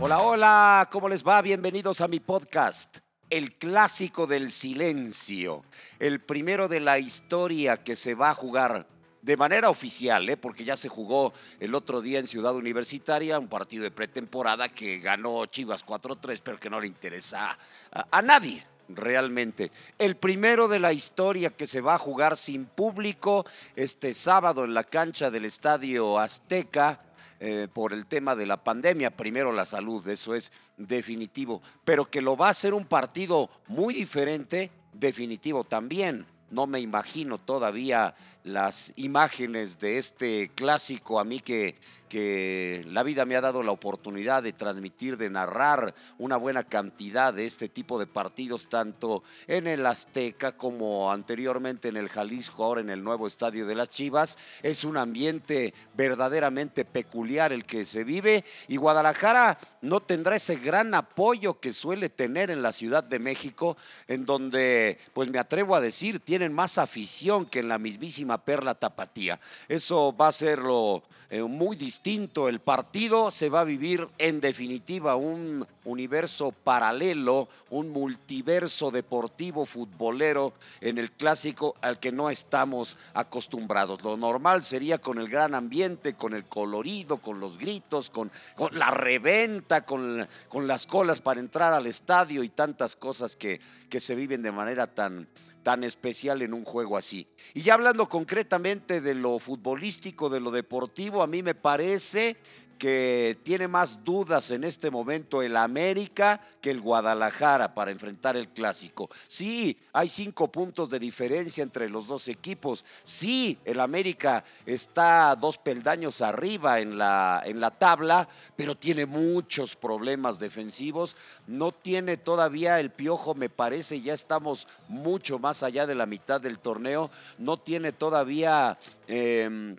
Hola, hola, ¿cómo les va? Bienvenidos a mi podcast, El Clásico del Silencio, el primero de la historia que se va a jugar de manera oficial, ¿eh? porque ya se jugó el otro día en Ciudad Universitaria, un partido de pretemporada que ganó Chivas 4-3, pero que no le interesa a, a nadie realmente. El primero de la historia que se va a jugar sin público este sábado en la cancha del Estadio Azteca. Eh, por el tema de la pandemia, primero la salud, eso es definitivo, pero que lo va a ser un partido muy diferente, definitivo también. No me imagino todavía las imágenes de este clásico a mí que, que la vida me ha dado la oportunidad de transmitir, de narrar una buena cantidad de este tipo de partidos, tanto en el Azteca como anteriormente en el Jalisco, ahora en el nuevo estadio de las Chivas. Es un ambiente verdaderamente peculiar el que se vive y Guadalajara no tendrá ese gran apoyo que suele tener en la Ciudad de México, en donde, pues me atrevo a decir, tienen más afición que en la mismísima Perla Tapatía. Eso va a ser lo, eh, muy distinto. El partido se va a vivir en definitiva un universo paralelo, un multiverso deportivo futbolero en el clásico al que no estamos acostumbrados. Lo normal sería con el gran ambiente, con el colorido, con los gritos, con, la reventa, con, las colas para entrar al estadio y tantas cosas que se viven de manera tan, tan especial en un juego así. Y ya hablando concretamente de lo futbolístico, de lo deportivo, a mí me parece que tiene más dudas en este momento el América que el Guadalajara para enfrentar el clásico. Sí, hay cinco puntos de diferencia entre los dos equipos. Sí, el América está dos peldaños arriba en la, en la tabla, pero tiene muchos problemas defensivos. No tiene todavía el piojo, me parece, ya estamos mucho más allá de la mitad del torneo. No tiene todavía... Eh,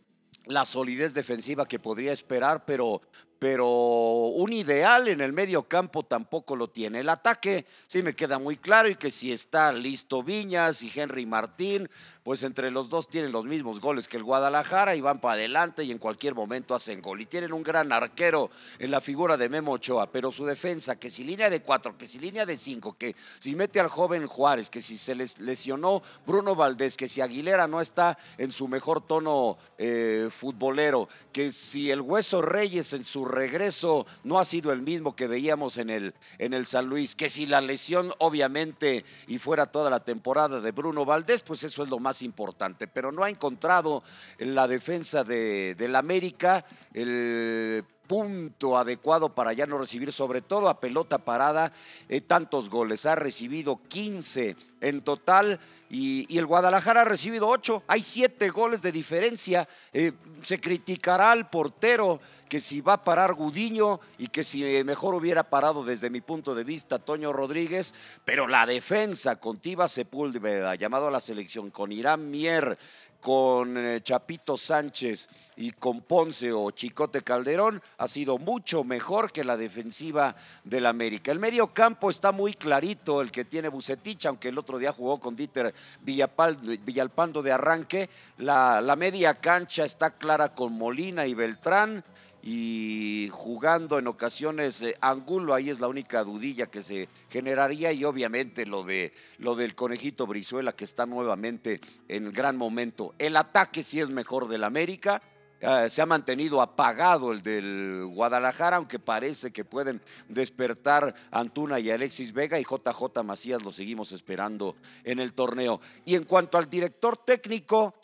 la solidez defensiva que podría esperar, pero, pero un ideal en el medio campo tampoco lo tiene. El ataque sí me queda muy claro y que si está listo Viñas y Henry Martín, pues entre los dos tienen los mismos goles que el Guadalajara y van para adelante y en cualquier momento hacen gol. Y tienen un gran arquero en la figura de Memo Ochoa, pero su defensa, que si línea de cuatro, que si línea de cinco, que si mete al joven Juárez, que si se les lesionó Bruno Valdés, que si Aguilera no está en su mejor tono eh, futbolero, que si el Hueso Reyes en su regreso no ha sido el mismo que veíamos en el, en el San Luis, que si la lesión obviamente y fuera toda la temporada de Bruno Valdés, pues eso es lo más importante, pero no ha encontrado en la defensa de, del América el punto adecuado para ya no recibir, sobre todo a pelota parada, eh, tantos goles. Ha recibido 15 en total y, el Guadalajara ha recibido 8. Hay 7 goles de diferencia. Eh, se criticará al portero que si va a parar Gudiño y que si mejor hubiera parado desde mi punto de vista Toño Rodríguez, pero la defensa con Tiva Sepúlveda, llamado a la selección, con Irán Mier, con eh, Chapito Sánchez y con Ponce o Chicote Calderón ha sido mucho mejor que la defensiva del América. El medio campo está muy clarito, el que tiene Bucetich, aunque el otro día jugó con Dieter Villalpando de arranque. La, la media cancha está clara con Molina y Beltrán y jugando en ocasiones eh, Angulo, ahí es la única dudilla que se generaría y obviamente lo de lo del conejito Brizuela que está nuevamente en gran momento. El ataque sí es mejor del América. Uh, se ha mantenido apagado el del Guadalajara, aunque parece que pueden despertar Antuna y Alexis Vega y JJ Macías lo seguimos esperando en el torneo. Y en cuanto al director técnico,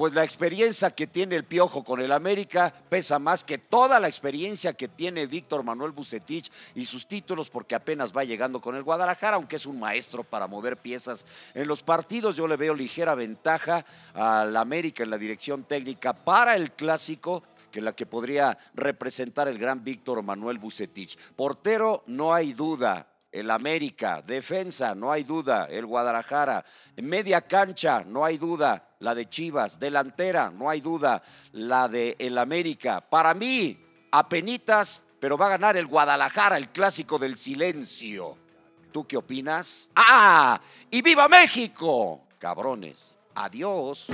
pues la experiencia que tiene el Piojo con el América pesa más que toda la experiencia que tiene Víctor Manuel Bucetich y sus títulos porque apenas va llegando con el Guadalajara, aunque es un maestro para mover piezas en los partidos. Yo le veo ligera ventaja al América en la dirección técnica para el clásico que la que podría representar el gran Víctor Manuel Bucetich. Portero, no hay duda, el América, defensa, no hay duda, el Guadalajara, media cancha, no hay duda, la de Chivas, delantera, no hay duda, la de el América. Para mí, apenitas, pero va a ganar el Guadalajara, el clásico del silencio. ¿Tú qué opinas? ¡Ah! ¡Y viva México! Cabrones. Adiós.